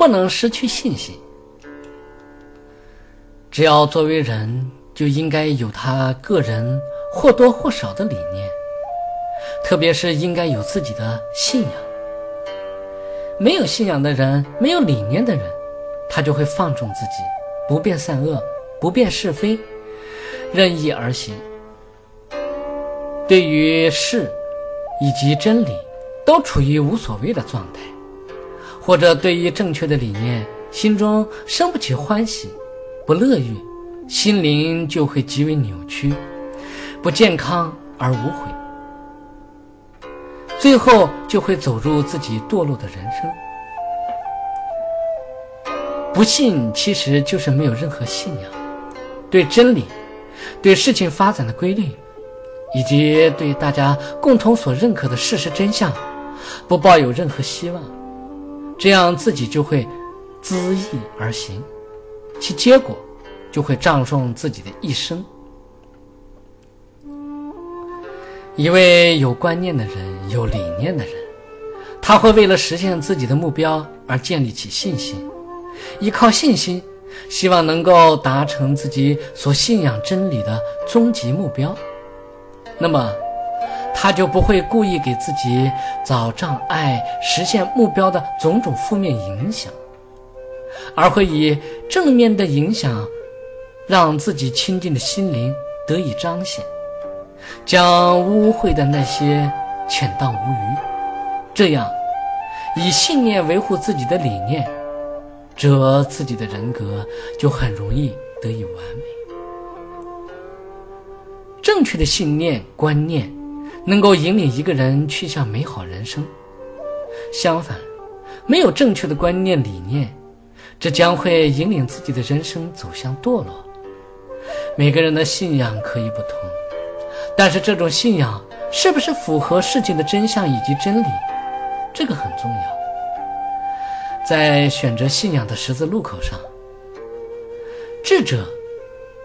不能失去信心。只要作为人，就应该有他个人或多或少的理念，特别是应该有自己的信仰。没有信仰的人，没有理念的人，他就会放纵自己，不辨善恶，不辨是非，任意而行。对于事以及真理，都处于无所谓的状态，或者对于正确的理念，心中生不起欢喜，不乐于，心灵就会极为扭曲，不健康而无悔。最后就会走入自己堕落的人生。不信其实就是没有任何信仰，对真理、对事情发展的规律，以及对大家共同所认可的事实真相，不抱有任何希望，这样自己就会恣意而行，其结果就会葬送自己的一生。一位有观念的人，有理念的人，他会为了实现自己的目标而建立起信心，依靠信心，希望能够达成自己所信仰真理的终极目标。那么，他就不会故意给自己找障碍实现目标的种种负面影响，而会以正面的影响，让自己亲近的心灵得以彰显。将污秽的那些浅荡无余，这样以信念维护自己的理念，则自己的人格就很容易得以完美。正确的信念观念能够引领一个人去向美好人生，相反，没有正确的观念理念，这将会引领自己的人生走向堕落。每个人的信仰可以不同。但是这种信仰是不是符合事情的真相以及真理，这个很重要。在选择信仰的十字路口上，智者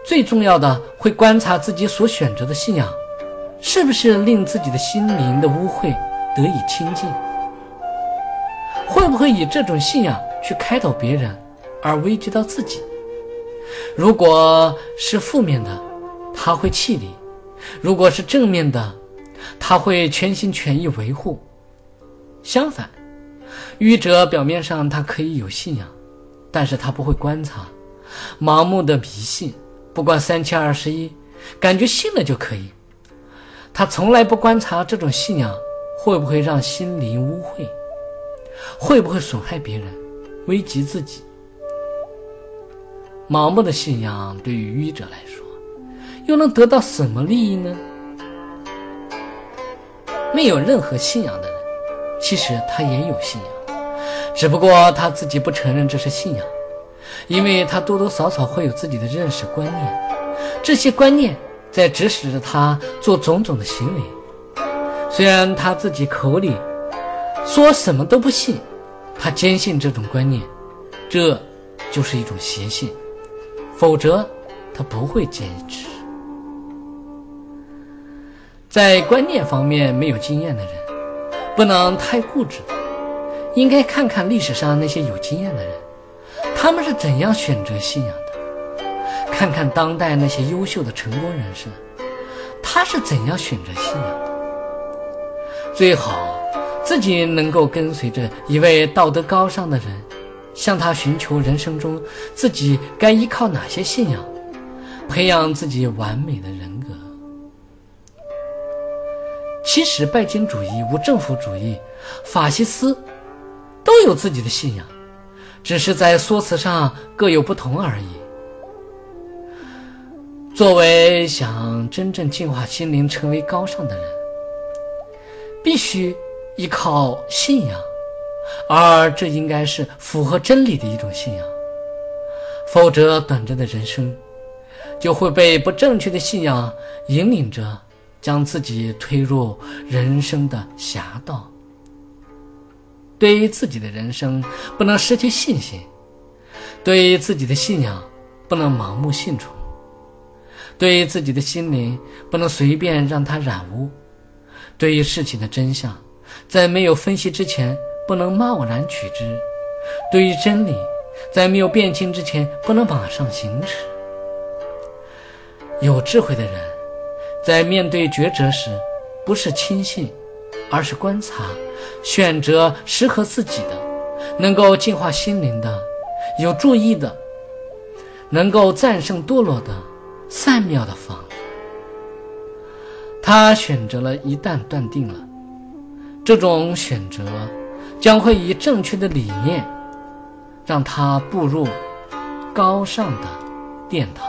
最重要的会观察自己所选择的信仰，是不是令自己的心灵的污秽得以清净，会不会以这种信仰去开导别人而危及到自己。如果是负面的，他会气你。如果是正面的，他会全心全意维护；相反，愚者表面上他可以有信仰，但是他不会观察，盲目的迷信，不管三七二十一，感觉信了就可以。他从来不观察这种信仰会不会让心灵污秽，会不会损害别人，危及自己。盲目的信仰对于愚者来说。又能得到什么利益呢？没有任何信仰的人，其实他也有信仰，只不过他自己不承认这是信仰，因为他多多少少会有自己的认识观念，这些观念在指使着他做种种的行为。虽然他自己口里说什么都不信，他坚信这种观念，这就是一种邪信，否则他不会坚持。在观念方面没有经验的人，不能太固执，应该看看历史上那些有经验的人，他们是怎样选择信仰的；看看当代那些优秀的成功人士，他是怎样选择信仰的。最好自己能够跟随着一位道德高尚的人，向他寻求人生中自己该依靠哪些信仰，培养自己完美的人格。其实，拜金主义、无政府主义、法西斯都有自己的信仰，只是在说辞上各有不同而已。作为想真正净化心灵、成为高尚的人，必须依靠信仰，而这应该是符合真理的一种信仰。否则，短暂的人生就会被不正确的信仰引领着。将自己推入人生的狭道。对于自己的人生，不能失去信心；对于自己的信仰，不能盲目信从；对于自己的心灵，不能随便让它染污；对于事情的真相，在没有分析之前，不能贸然取之；对于真理，在没有辨清之前，不能马上行持。有智慧的人，在面对抉择时，不是轻信，而是观察，选择适合自己的，能够净化心灵的，有注意的，能够战胜堕落的。善妙的房子。他选择了，一旦断定了，这种选择将会以正确的理念，让他步入高尚的殿堂。